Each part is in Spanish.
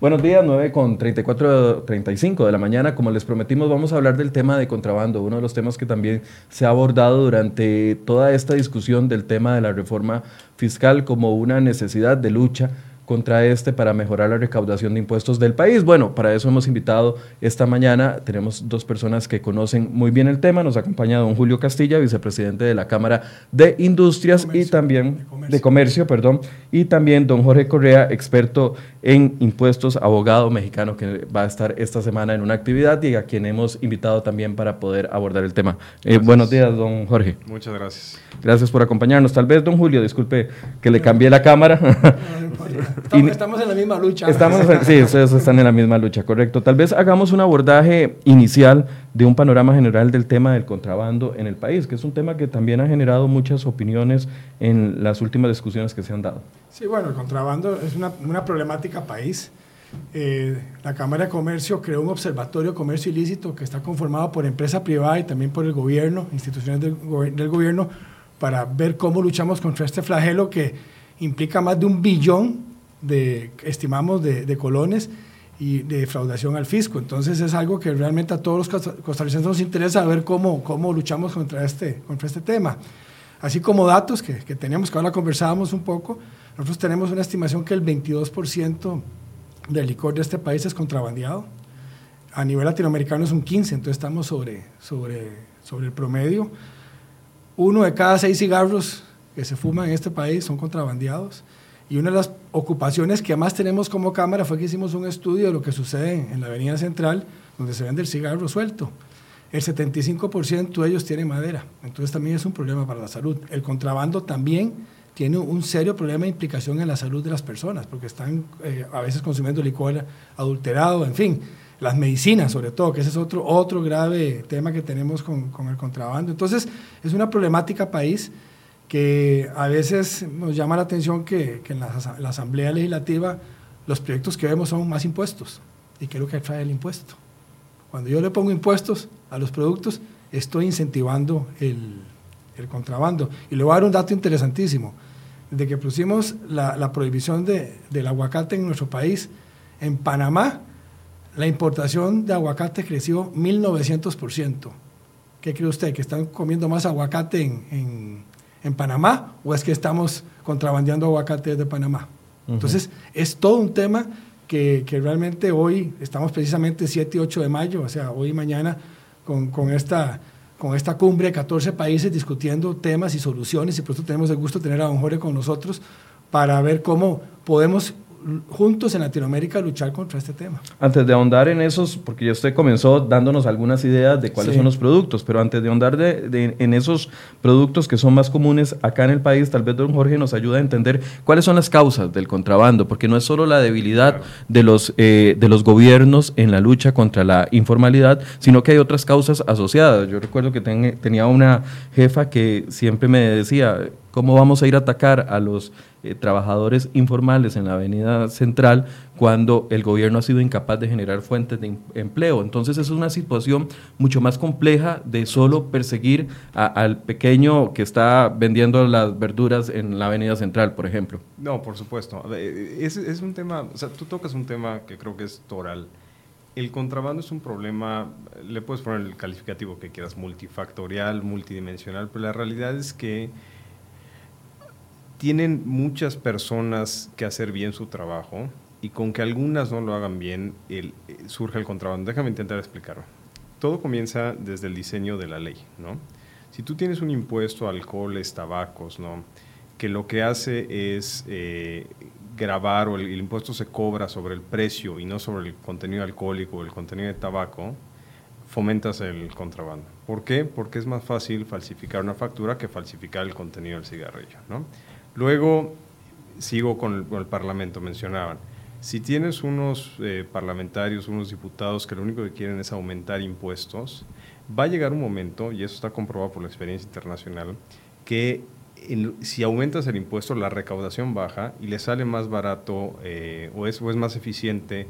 Buenos días, 9 con 34, 35 de la mañana. Como les prometimos, vamos a hablar del tema de contrabando, uno de los temas que también se ha abordado durante toda esta discusión del tema de la reforma fiscal como una necesidad de lucha contra este para mejorar la recaudación de impuestos del país. Bueno, para eso hemos invitado esta mañana, tenemos dos personas que conocen muy bien el tema, nos acompaña don Julio Castilla, vicepresidente de la Cámara de Industrias y también de comercio. perdón, y también don Jorge Correa, experto en impuestos, abogado mexicano que va a estar esta semana en una actividad y a quien hemos invitado también para poder abordar el tema. Eh, buenos días, don Jorge. Muchas gracias. Gracias por acompañarnos. Tal vez, don Julio, disculpe que le cambié la cámara. Estamos, en la misma lucha. Estamos, sí, ustedes están en la misma lucha, correcto. Tal vez hagamos un abordaje inicial de un panorama general del tema del contrabando en el país, que es un tema que también ha generado muchas opiniones en las últimas discusiones que se han dado. Sí, bueno, el contrabando es una, una problemática país. Eh, la Cámara de Comercio creó un observatorio de comercio ilícito que está conformado por empresa privada y también por el gobierno, instituciones del, del gobierno, para ver cómo luchamos contra este flagelo que implica más de un billón de, estimamos, de, colones y de defraudación al fisco. Entonces es algo que realmente a todos los costarricenses nos interesa ver cómo, cómo luchamos contra este, contra este tema. Así como datos que, que teníamos, que ahora conversábamos un poco, nosotros tenemos una estimación que el 22% del licor de este país es contrabandeado. A nivel latinoamericano es un 15%, entonces estamos sobre, sobre, sobre el promedio. Uno de cada seis cigarros que se fuman en este país son contrabandeados. Y una de las ocupaciones que más tenemos como Cámara fue que hicimos un estudio de lo que sucede en la Avenida Central, donde se vende el cigarro suelto. El 75% de ellos tiene madera, entonces también es un problema para la salud. El contrabando también tiene un serio problema de implicación en la salud de las personas, porque están eh, a veces consumiendo licor adulterado, en fin, las medicinas sobre todo, que ese es otro, otro grave tema que tenemos con, con el contrabando. Entonces, es una problemática país que a veces nos llama la atención que, en la, Asamblea Legislativa los proyectos que vemos son más impuestos. ¿Y qué es lo que trae el impuesto? Cuando yo le pongo impuestos a los productos, estoy incentivando el, contrabando. Y le voy a dar un dato interesantísimo. Desde que pusimos la, prohibición del aguacate en nuestro país, en Panamá, la importación de aguacate creció 1900%. ¿Qué cree usted? ¿Que están comiendo más aguacate en en Panamá o es que estamos contrabandeando aguacate de Panamá. Entonces, es todo un tema que, que, realmente hoy estamos precisamente 7 y 8 de mayo, o sea, hoy y mañana, con, con, esta, con esta cumbre de 14 países discutiendo temas y soluciones, y por eso tenemos el gusto de tener a Don Jorge con nosotros para ver cómo podemos juntos en Latinoamérica luchar contra este tema. Antes de ahondar en esos, porque ya usted comenzó dándonos algunas ideas de cuáles son los productos, pero antes de ahondar de, en esos productos que son más comunes acá en el país, tal vez don Jorge nos ayuda a entender cuáles son las causas del contrabando, porque no es solo la debilidad de, los, eh, de los gobiernos en la lucha contra la informalidad, sino que hay otras causas asociadas. Yo recuerdo que tenía una jefa que siempre me decía, ¿cómo vamos a ir a atacar a los eh, trabajadores informales en la avenida central cuando el gobierno ha sido incapaz de generar fuentes de empleo. Entonces es una situación mucho más compleja de solo perseguir al pequeño que está vendiendo las verduras en la avenida central, por ejemplo. No, por supuesto. Es, es un tema, o sea, tú tocas un tema que creo que es toral. El contrabando es un problema, le puedes poner el calificativo que quieras, multifactorial, multidimensional, pero la realidad es que tienen muchas personas que hacer bien su trabajo y con que algunas no lo hagan bien, eh, surge el contrabando. Déjame intentar explicarlo. Todo comienza desde el diseño de la ley, ¿no? Si tú tienes un impuesto a alcoholes, tabacos, ¿no? Que lo que hace es eh, grabar o el, el, impuesto se cobra sobre el precio y no sobre el contenido alcohólico o el contenido de tabaco, fomentas el contrabando. ¿Por qué? Porque es más fácil falsificar una factura que falsificar el contenido del cigarrillo, ¿no? Luego, sigo con el, Parlamento, mencionaban. Si tienes unos eh, parlamentarios, unos diputados que lo único que quieren es aumentar impuestos, va a llegar un momento, y eso está comprobado por la experiencia internacional, que si aumentas el impuesto, la recaudación baja y le sale más barato eh, o, es, es, más eficiente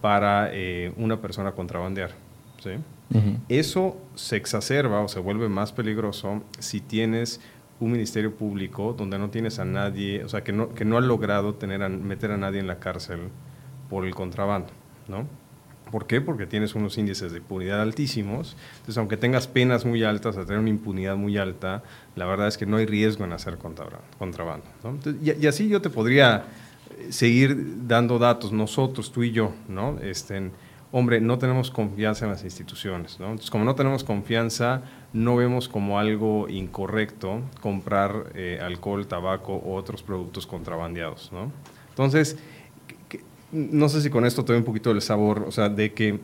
para eh, una persona contrabandear. Eso se exacerba o se vuelve más peligroso si tienes un ministerio público donde no tienes a nadie, o sea, que no, que no ha logrado tener meter a nadie en la cárcel por el contrabando, ¿no? ¿Por qué? Porque tienes unos índices de impunidad altísimos. Entonces, aunque tengas penas muy altas, a tener una impunidad muy alta, la verdad es que no hay riesgo en hacer contrabando. y, así yo te podría eh, seguir dando datos, nosotros, tú y yo, ¿no? Este, hombre, no tenemos confianza en las instituciones. ¿no? Entonces, como no tenemos confianza, no vemos como algo incorrecto comprar eh, alcohol, tabaco u otros productos contrabandeados. ¿no? Entonces, no sé si con esto te doy un poquito el sabor, o sea, de que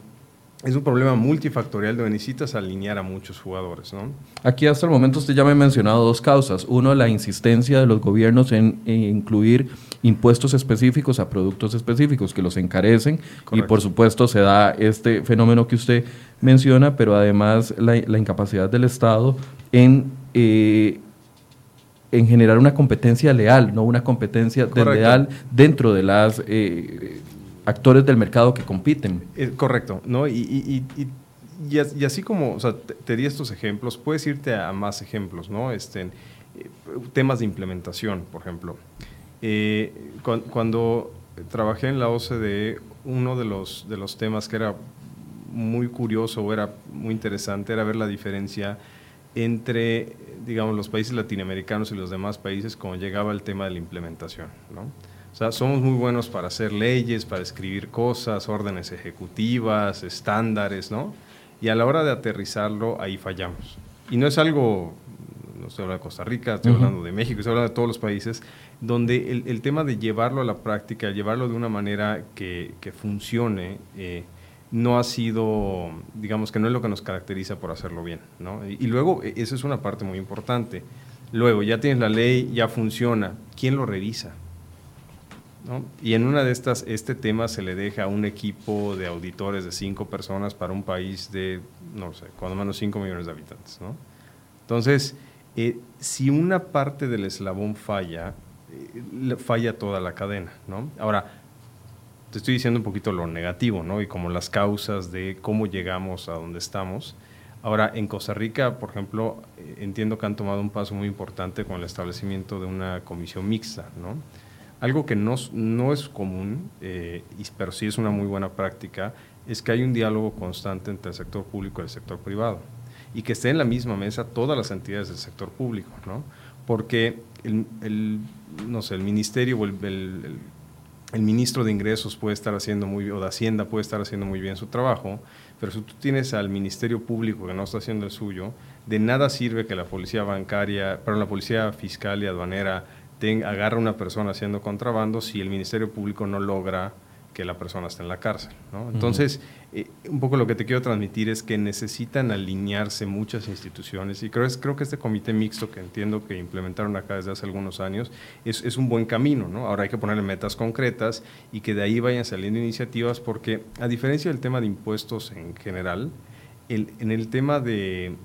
es un problema multifactorial donde necesitas alinear a muchos jugadores. ¿no? Aquí hasta el momento usted ya me ha mencionado dos causas. Uno, la insistencia de los gobiernos en, incluir impuestos específicos a productos específicos que los encarecen y por supuesto se da este fenómeno que usted menciona, pero además la, incapacidad del Estado en... Eh, en generar una competencia leal, no una competencia desleal dentro de las eh, actores del mercado que compiten. Eh, correcto, ¿no? Y, y, así como o sea, te, di estos ejemplos, puedes irte a, más ejemplos, ¿no? Este, eh, temas de implementación, por ejemplo. cuando, trabajé en la OCDE, uno de los, de los temas que era muy curioso o era muy interesante era ver la diferencia entre, digamos, los países latinoamericanos y los demás países cuando llegaba el tema de la implementación, ¿no? O sea, somos muy buenos para hacer leyes, para escribir cosas, órdenes ejecutivas, estándares, ¿no? Y a la hora de aterrizarlo, ahí fallamos. Y no es algo, no estoy hablando de Costa Rica, estoy hablando de México, estoy hablando de todos los países, donde el, el, tema de llevarlo a la práctica, llevarlo de una manera que, que funcione, eh, no ha sido, digamos que no es lo que nos caracteriza por hacerlo bien. ¿no? Y, luego, e, esa es una parte muy importante. Luego, ya tienes la ley, ya funciona. ¿Quién lo revisa? ¿No? Y en una de estas, este tema se le deja a un equipo de auditores de cinco personas para un país de, no sé, cuando menos cinco millones de habitantes. Entonces, eh, si una parte del eslabón falla, eh, falla toda la cadena. ¿no? Ahora, te estoy diciendo un poquito lo negativo, ¿no? Y como las causas de cómo llegamos a donde estamos. Ahora, en Costa Rica, por ejemplo, eh, entiendo que han tomado un paso muy importante con el establecimiento de una comisión mixta, ¿no? Algo que no, no es común, eh, pero sí es una muy buena práctica, es que hay un diálogo constante entre el sector público y el sector privado y que esté en la misma mesa todas las entidades del sector público, ¿no? Porque el, no sé, el ministerio o el, el ministro de Ingresos puede estar haciendo muy o de Hacienda puede estar haciendo muy bien su trabajo, pero si tú tienes al Ministerio Público que no está haciendo el suyo, de nada sirve que la policía bancaria, pero la policía fiscal y aduanera tenga, agarre a una persona haciendo contrabando si el Ministerio Público no logra que la persona esté en la cárcel. Entonces, eh, un poco lo que te quiero transmitir es que necesitan alinearse muchas instituciones y creo, creo que este comité mixto que entiendo que implementaron acá desde hace algunos años es, es un buen camino. ¿no? Ahora hay que ponerle metas concretas y que de ahí vayan saliendo iniciativas porque a diferencia del tema de impuestos en general, el, en el tema de,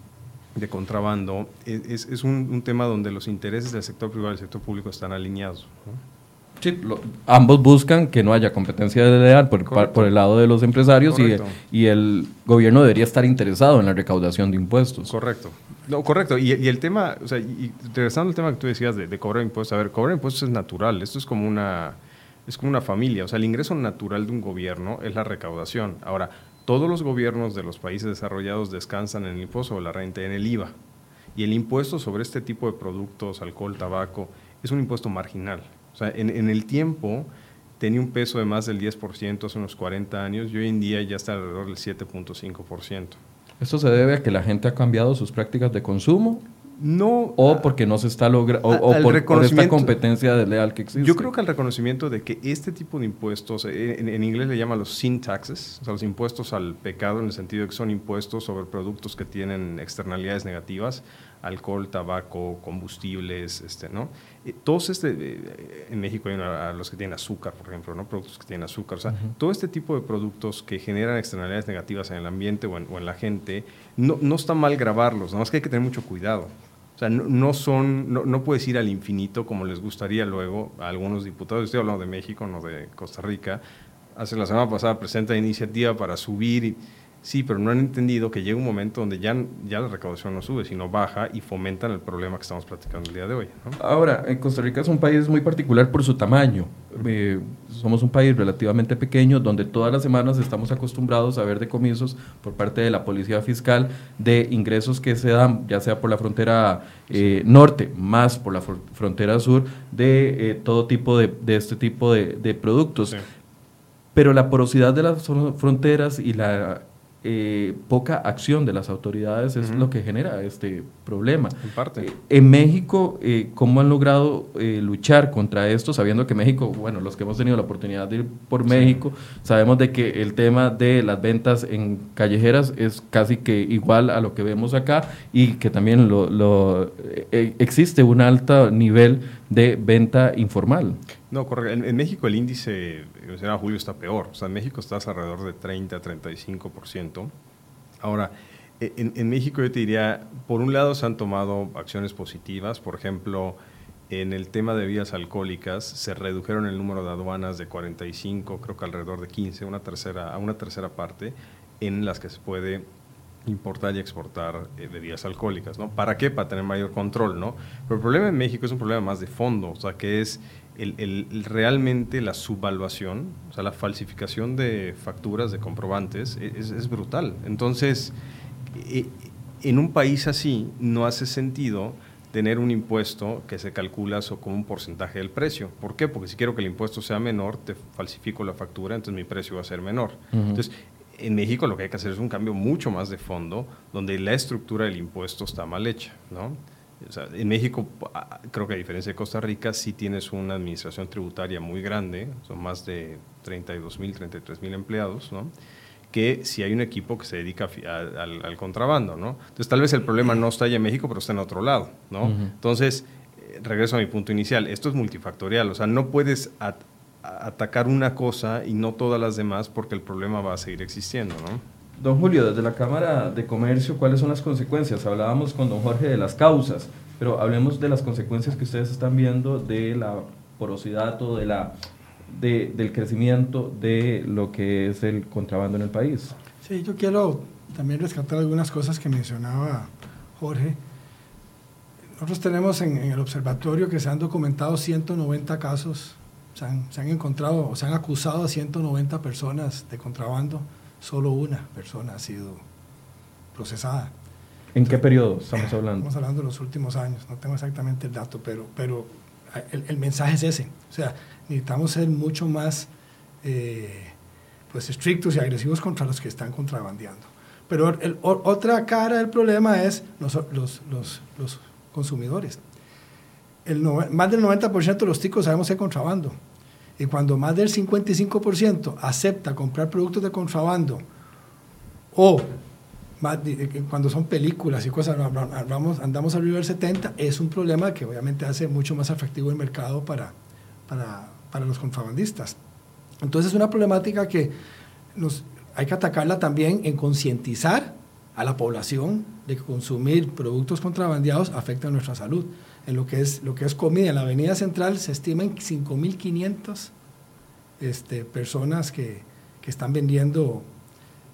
de contrabando es, es un, un, tema donde los intereses del sector privado y del sector público están alineados. ¿no? ambos buscan que no haya competencia desleal por, por el lado de los empresarios y, y, el gobierno debería estar interesado en la recaudación de impuestos. Correcto. No, correcto. Y, y el tema, o sea, y, regresando al tema que tú decías de, cobrar impuestos, a ver, cobrar impuestos es natural. Esto es como una es como una familia. O sea, el ingreso natural de un gobierno es la recaudación. Ahora, todos los gobiernos de los países desarrollados descansan en el impuesto sobre la renta, en el IVA. Y el impuesto sobre este tipo de productos, alcohol, tabaco, es un impuesto marginal. O sea, en, el tiempo tenía un peso de más del 10% hace unos 40 años y hoy en día ya está alrededor del 7.5%. ¿Esto se debe a que la gente ha cambiado sus prácticas de consumo? No. O porque no se está logrando, o, por, esta competencia desleal que existe. Yo creo que el reconocimiento de que este tipo de impuestos, eh, en, inglés le llaman los sin taxes, o sea, los impuestos al pecado, en el sentido de que son impuestos sobre productos que tienen externalidades negativas, alcohol, tabaco, combustibles, este, ¿no? Eh, todos este, eh, en México hay los que tienen azúcar, por ejemplo, ¿no? Productos que tienen azúcar, o sea, todo este tipo de productos que generan externalidades negativas en el ambiente o en, la gente, no, no, está mal grabarlos, nada más que hay que tener mucho cuidado. No, son, no, puedes ir al infinito como les gustaría luego a algunos diputados, estoy hablando de México, no de Costa Rica, hace la semana pasada presenta iniciativa para subir Sí, pero no han entendido que llega un momento donde ya, ya la recaudación no sube, sino baja y fomentan el problema que estamos platicando el día de hoy. Ahora, en Costa Rica es un país muy particular por su tamaño. Eh, somos un país relativamente pequeño donde todas las semanas estamos acostumbrados a ver decomisos por parte de la Policía Fiscal de ingresos que se dan, ya sea por la frontera eh, norte, más por la frontera sur, de eh, todo tipo de, de, este tipo de, de productos. Pero la porosidad de las fronteras y la eh, poca acción de las autoridades es lo que genera este problema. En parte. Eh, en México, eh, ¿cómo han logrado luchar contra esto? Sabiendo que México, bueno, los que hemos tenido la oportunidad de ir por México, sabemos de que el tema de las ventas en callejeras es casi que igual a lo que vemos acá y que también lo, existe un alto nivel de venta informal. No, correcto. En, México el índice, en Julio, está peor. O sea, en México estás alrededor de 30 a 35%. Ahora, e, en, en, México yo te diría, por un lado se han tomado acciones positivas. Por ejemplo, en el tema de vías alcohólicas se redujeron el número de aduanas de 45, creo que alrededor de 15, una tercera, a una tercera parte, en las que se puede importar y exportar eh, bebidas alcohólicas, ¿no? ¿Para qué? Para tener mayor control, ¿no? Pero el problema en México es un problema más de fondo, o sea, que es el, el, realmente la subvaluación, o sea, la falsificación de facturas, de comprobantes, e, es, es brutal. Entonces, e, en un país así no hace sentido tener un impuesto que se calcula como un porcentaje del precio. ¿Por qué? Porque si quiero que el impuesto sea menor, te falsifico la factura, entonces mi precio va a ser menor. Entonces, en México lo que hay que hacer es un cambio mucho más de fondo, donde la estructura del impuesto está mal hecha, ¿no? En México, creo que a diferencia de Costa Rica, sí tienes una administración tributaria muy grande, son más de 32 mil, 33 mil empleados, ¿no? que si hay un equipo que se dedica al, contrabando, ¿no? Entonces, tal vez el problema no está allá en México, pero está en otro lado, ¿no? Entonces, eh, regreso a mi punto inicial, esto es multifactorial, o sea, no puedes atacar una cosa y no todas las demás porque el problema va a seguir existiendo, ¿no? Don Julio, desde la Cámara de Comercio, ¿cuáles son las consecuencias? Hablábamos con don Jorge de las causas, pero hablemos de las consecuencias que ustedes están viendo de la porosidad o de la, de, del crecimiento de lo que es el contrabando en el país. Sí, yo quiero también rescatar algunas cosas que mencionaba Jorge. Nosotros tenemos en, en el observatorio que se han documentado 190 casos se han, encontrado o se han acusado a 190 personas de contrabando, solo una persona ha sido procesada. ¿En qué periodo estamos hablando? Estamos hablando de los últimos años, no tengo exactamente el dato, pero, pero el, mensaje es ese. O sea, necesitamos ser mucho más eh, pues estrictos y agresivos contra los que están contrabandeando. Pero otra cara del problema es los, los, los, los consumidores el más del 90% de los ticos sabemos que contrabando. Y cuando más del 55% acepta comprar productos de contrabando o cuando son películas y cosas, vamos, andamos arriba del 70, es un problema que obviamente hace mucho más atractivo el mercado para, para, para los contrabandistas. Entonces es una problemática que hay que atacarla también en concientizar a la población de que consumir productos contrabandeados afecta a nuestra salud en lo que es, lo que es comida. En la Avenida Central se estiman 5.500 este, personas que, que, están vendiendo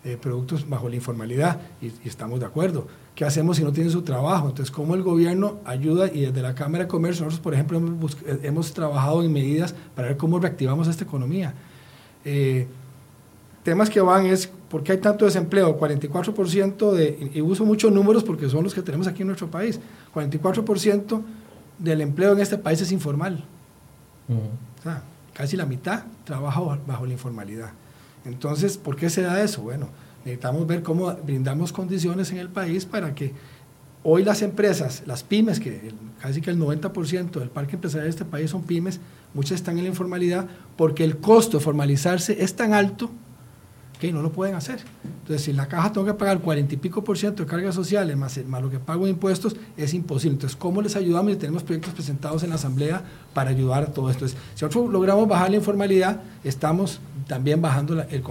eh, productos bajo la informalidad y, estamos de acuerdo. ¿Qué hacemos si no tienen su trabajo? Entonces, ¿cómo el gobierno ayuda? Y desde la Cámara de Comercio, nosotros, por ejemplo, hemos, eh, trabajado en medidas para ver cómo reactivamos esta economía. Eh, temas que van es, ¿por qué hay tanto desempleo? 44% de, y uso muchos números porque son los que tenemos aquí en nuestro país, 44% del empleo en este país es informal. O sea, casi la mitad trabaja bajo la informalidad. Entonces, ¿por qué se da eso? Bueno, necesitamos ver cómo brindamos condiciones en el país para que hoy las empresas, las pymes, que casi que el 90% del parque empresarial de este país son pymes, muchas están en la informalidad porque el costo de formalizarse es tan alto que no lo pueden hacer. Entonces, si la caja tengo que pagar 40 y pico por ciento de cargas sociales más, lo que pago de impuestos, es imposible. Entonces, ¿cómo les ayudamos? Y tenemos proyectos presentados en la Asamblea para ayudar a todo esto. Si nosotros logramos bajar la informalidad, estamos también bajando la, el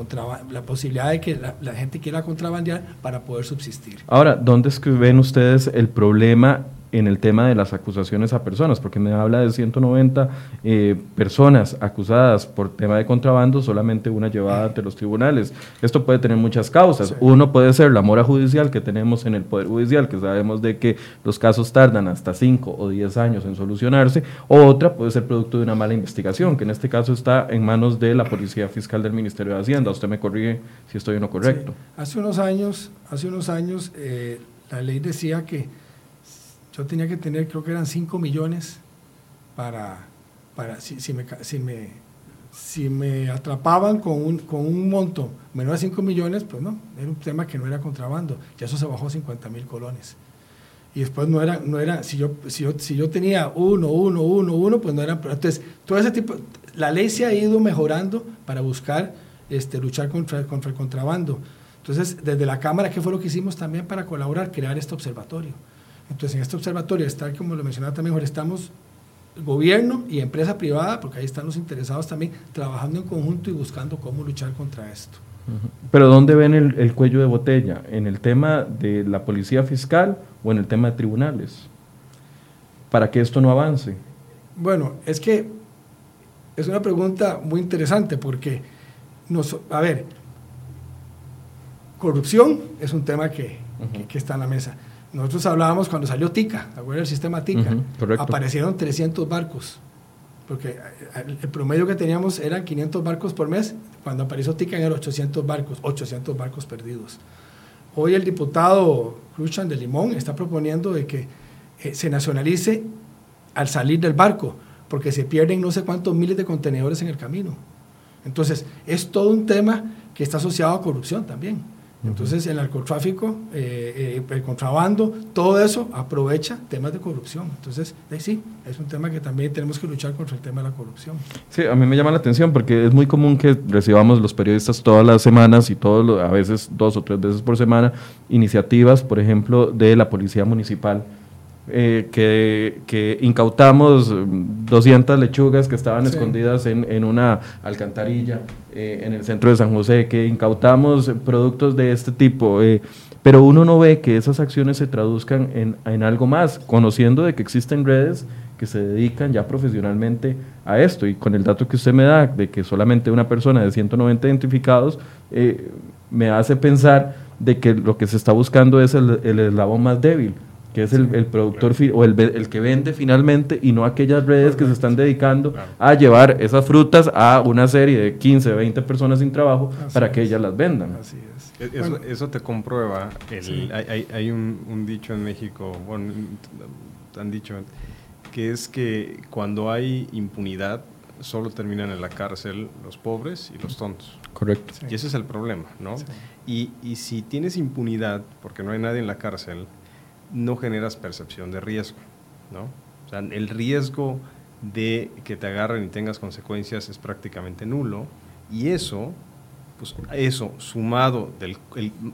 la posibilidad de que la, gente quiera contrabandear para poder subsistir. Ahora, ¿dónde es que ven ustedes el problema en el tema de las acusaciones a personas, porque me habla de 190 eh, personas acusadas por tema de contrabando, solamente una llevada ante los tribunales. Esto puede tener muchas causas. Uno puede ser la mora judicial que tenemos en el Poder Judicial, que sabemos de que los casos tardan hasta 5 o 10 años en solucionarse, o otra puede ser producto de una mala investigación, que en este caso está en manos de la Policía Fiscal del Ministerio de Hacienda. Usted me corrige si estoy en lo correcto. Hace unos años, hace unos años eh, la ley decía que yo tenía que tener, creo que eran 5 millones para, para si, si, me, si, me, si me atrapaban con un, con un monto menor a 5 millones, pues no, era un tema que no era contrabando. Ya eso se bajó a 50 mil colones. Y después no era, no era si, yo, si, yo, si yo tenía uno, uno, uno, uno, pues no eran. Entonces, todo ese tipo, la ley se ha ido mejorando para buscar este, luchar contra, contra el contrabando. Entonces, desde la Cámara, ¿qué fue lo que hicimos también para colaborar? Crear este observatorio. Entonces, en este observatorio está, como lo mencionaba también, estamos gobierno y empresa privada, porque ahí están los interesados también, trabajando en conjunto y buscando cómo luchar contra esto. Pero ¿dónde ven el, cuello de botella? ¿En el tema de la policía fiscal o en el tema de tribunales? Para que esto no avance. Bueno, es que es una pregunta muy interesante porque, nos, a ver, corrupción es un tema que, que está en la mesa nosotros hablábamos cuando salió TICA, ¿te acuerdas del sistema TICA? Aparecieron 300 barcos, porque el promedio que teníamos eran 500 barcos por mes, cuando apareció TICA eran 800 barcos, 800 barcos perdidos. Hoy el diputado Cruchan de Limón está proponiendo de que eh, se nacionalice al salir del barco, porque se pierden no sé cuántos miles de contenedores en el camino. Entonces, es todo un tema que está asociado a corrupción también. Entonces, el narcotráfico, eh, eh, el contrabando, todo eso aprovecha temas de corrupción. Entonces, sí, es un tema que también tenemos que luchar contra el tema de la corrupción. Sí, a mí me llama la atención porque es muy común que recibamos los periodistas todas las semanas y todos, a veces dos o tres veces por semana, iniciativas, por ejemplo, de la Policía Municipal eh, que, incautamos 200 lechugas que estaban escondidas en, una alcantarilla eh, en el centro de San José, que incautamos productos de este tipo. Eh, pero uno no ve que esas acciones se traduzcan en, en, algo más, conociendo de que existen redes que se dedican ya profesionalmente a esto. Y con el dato que usted me da de que solamente una persona de 190 identificados, me hace pensar de que lo que se está buscando es el, el eslabón más débil que es el, productor o el, el, que vende finalmente y no aquellas redes que se están dedicando a llevar esas frutas a una serie de 15, 20 personas sin trabajo para que ellas las vendan. Así es. E, eso, te comprueba. hay, hay, un, dicho en México, bueno, han dicho, que es que cuando hay impunidad, solo terminan en la cárcel los pobres y los tontos. Correcto. Y ese es el problema, ¿no? Y, y si tienes impunidad, porque no hay nadie en la cárcel, no generas percepción de riesgo, ¿no? O sea, el riesgo de que te agarren y tengas consecuencias es prácticamente nulo y eso, pues eso sumado, del,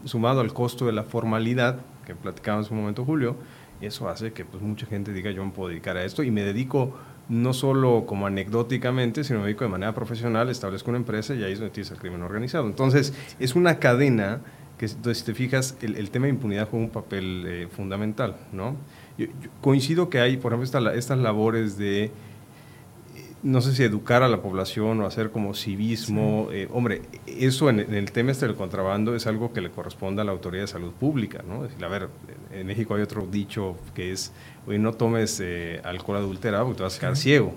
sumado al costo de la formalidad, que platicábamos un momento Julio, eso hace que pues, mucha gente diga yo me puedo dedicar a esto y me dedico no solo como anecdóticamente, sino me dedico de manera profesional, establezco una empresa y ahí es donde tienes el crimen organizado. Entonces, es una cadena que entonces, si te fijas, el, tema de impunidad juega un papel eh, fundamental, ¿no? Yo, coincido que hay, por ejemplo, estas labores de, eh, no sé si educar a la población o hacer como civismo. Eh, hombre, eso en, el tema este del contrabando es algo que le corresponde a la autoridad de salud pública, ¿no? Es decir, a ver, en México hay otro dicho que es, oye, no tomes alcohol adulterado porque te vas a quedar ciego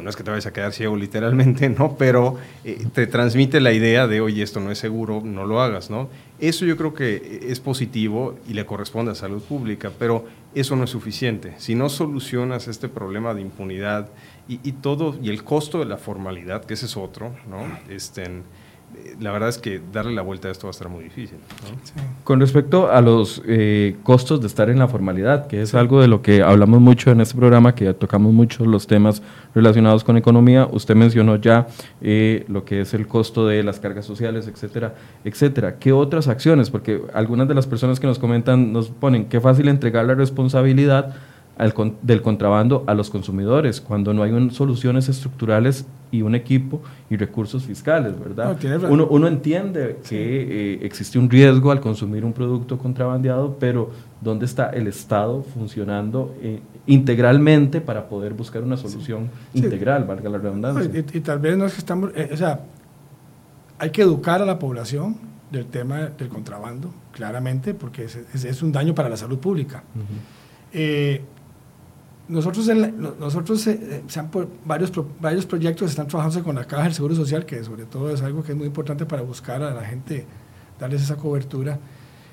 no es que te vayas a quedar ciego literalmente, ¿no? Pero eh, te transmite la idea de, oye, esto no es seguro, no lo hagas, ¿no? Eso yo creo que es positivo y le corresponde a salud pública, pero eso no es suficiente. Si no solucionas este problema de impunidad y, y todo, y el costo de la formalidad, que ese es otro, ¿no? Este, la verdad es que darle la vuelta a esto va a estar muy difícil. Con respecto a los eh, costos de estar en la formalidad, que es algo de lo que hablamos mucho en este programa, que tocamos mucho los temas relacionados con economía, usted mencionó ya eh, lo que es el costo de las cargas sociales, etcétera, etcétera. ¿Qué otras acciones? Porque algunas de las personas que nos comentan nos ponen qué fácil entregar la responsabilidad del contrabando a los consumidores, cuando no hay soluciones estructurales y un equipo y recursos fiscales, ¿verdad? uno, uno, entiende que eh, existe un riesgo al consumir un producto contrabandeado, pero ¿dónde está el Estado funcionando eh, integralmente para poder buscar una solución integral, valga la redundancia? y, tal vez no es que estamos, o sea, hay que educar a la población del tema del contrabando, claramente, porque es, es, un daño para la salud pública. eh, nosotros, nosotros eh, varios, varios proyectos están trabajando con la Caja del Seguro Social, que sobre todo es algo que es muy importante para buscar a la gente, darles esa cobertura.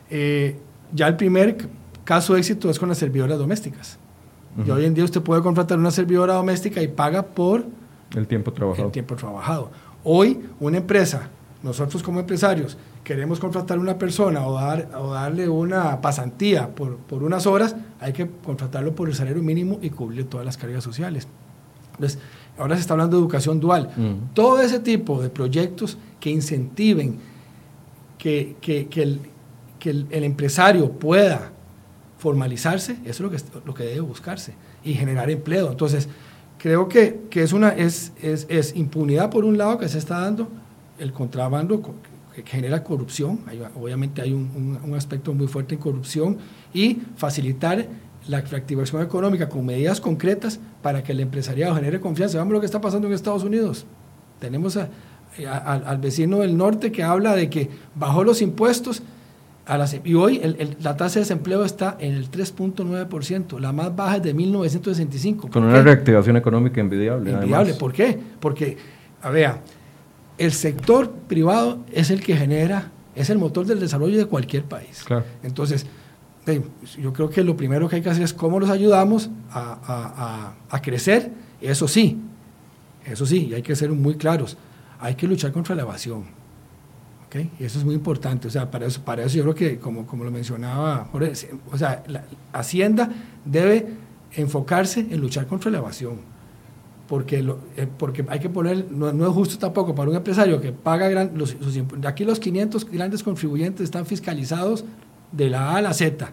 Eh, ya el primer caso de éxito es con las servidoras domésticas. Y hoy en día usted puede contratar una servidora doméstica y paga por el tiempo trabajado. El tiempo trabajado. Hoy, una empresa, nosotros como empresarios, queremos contratar una persona o, dar, o darle una pasantía por, por, unas horas, hay que contratarlo por el salario mínimo y cubrir todas las cargas sociales. Entonces, ahora se está hablando de educación dual. Mm. Todo ese tipo de proyectos que incentiven que, que, que, el, que el, empresario pueda formalizarse, eso es lo que, lo que debe buscarse y generar empleo. Entonces, creo que, que es, una, es, es, es impunidad por un lado que se está dando, el contrabando que genera corrupción, obviamente hay un, un, aspecto muy fuerte en corrupción, y facilitar la reactivación económica con medidas concretas para que el empresariado genere confianza. Veamos lo que está pasando en Estados Unidos. Tenemos al vecino del norte que habla de que bajó los impuestos a las, y hoy la tasa de desempleo está en el 3.9%, la más baja desde 1965. Con una reactivación económica envidiable. Envidiable, ¿por qué? Porque, a ver, el sector privado es el que genera, es el motor del desarrollo de cualquier país. Entonces, yo creo que lo primero que hay que hacer es cómo los ayudamos a, crecer. Eso sí, eso sí, y hay que ser muy claros. Hay que luchar contra la evasión. ¿okay? Y eso es muy importante. O sea, para eso, para eso yo creo que, como, como lo mencionaba Jorge, o sea, la Hacienda debe enfocarse en luchar contra la evasión porque, lo, eh, porque hay que poner, no, es justo tampoco para un empresario que paga gran, los, aquí los 500 grandes contribuyentes están fiscalizados de la A a la Z.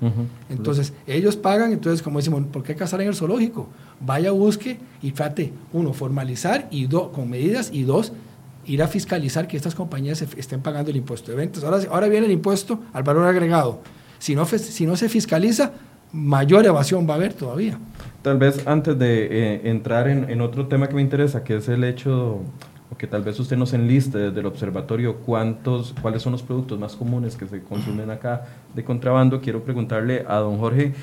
Entonces, ellos pagan, entonces, como decimos, ¿por qué casar en el zoológico? Vaya, busque y trate, uno, formalizar y dos, con medidas, y dos, ir a fiscalizar que estas compañías estén pagando el impuesto de ventas. Ahora, ahora viene el impuesto al valor agregado. Si no, si no se fiscaliza, mayor evasión va a haber todavía. Tal vez antes de eh, entrar en, otro tema que me interesa, que es el hecho, o que tal vez usted nos enliste desde el observatorio, cuántos, cuáles son los productos más comunes que se consumen acá de contrabando, quiero preguntarle a don Jorge,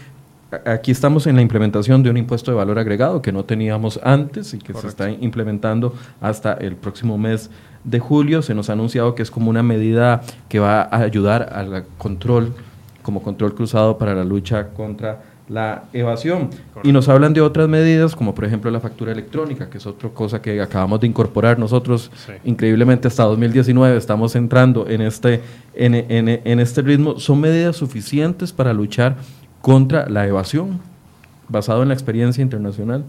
aquí estamos en la implementación de un impuesto de valor agregado que no teníamos antes y que se está implementando hasta el próximo mes de julio. Se nos ha anunciado que es como una medida que va a ayudar al control, como control cruzado para la lucha contra la evasión. Y nos hablan de otras medidas, como por ejemplo la factura electrónica, que es otra cosa que acabamos de incorporar nosotros. Increíblemente hasta 2019 estamos entrando en este, en, en, en este ritmo. ¿Son medidas suficientes para luchar contra la evasión, basado en la experiencia internacional?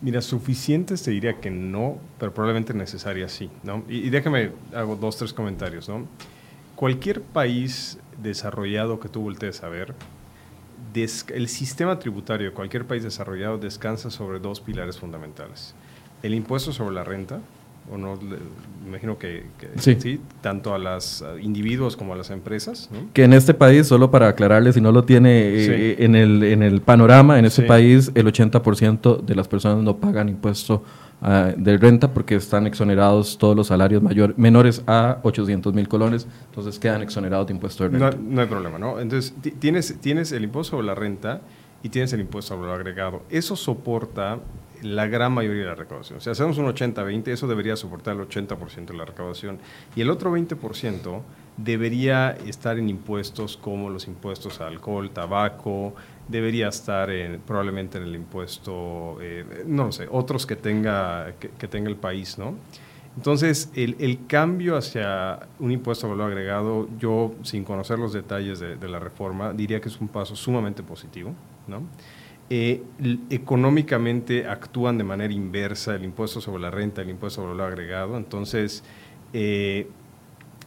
Mira, suficientes te diría que no, pero probablemente necesarias sí. ¿no? Y, y déjame, hago dos, tres comentarios. ¿no? Cualquier país desarrollado que tú voltees a ver, el sistema tributario de cualquier país desarrollado descansa sobre dos pilares fundamentales. El impuesto sobre la renta, o no, me imagino que, sí. tanto a los individuos como a las empresas. Que en este país, solo para aclararle, si no lo tiene eh, en, el, en el panorama, en este país el 80% de las personas no pagan impuesto Ah, de renta porque están exonerados todos los salarios mayor, menores a 800 mil colones, entonces quedan exonerados de impuesto de renta. No, hay problema, ¿no? Entonces tienes, tienes el impuesto sobre la renta y tienes el impuesto sobre lo agregado. Eso soporta la gran mayoría de la recaudación. Si hacemos un 80-20, eso debería soportar el 80% de la recaudación. Y el otro 20% debería estar en impuestos como los impuestos a alcohol, tabaco, debería estar en, probablemente en el impuesto, eh, no lo sé, otros que tenga, que, tenga el país, ¿no? Entonces, el, el, cambio hacia un impuesto a valor agregado, yo, sin conocer los detalles de, la reforma, diría que es un paso sumamente positivo, ¿no? Eh, económicamente actúan de manera inversa el impuesto sobre la renta, el impuesto a valor agregado, entonces... Eh,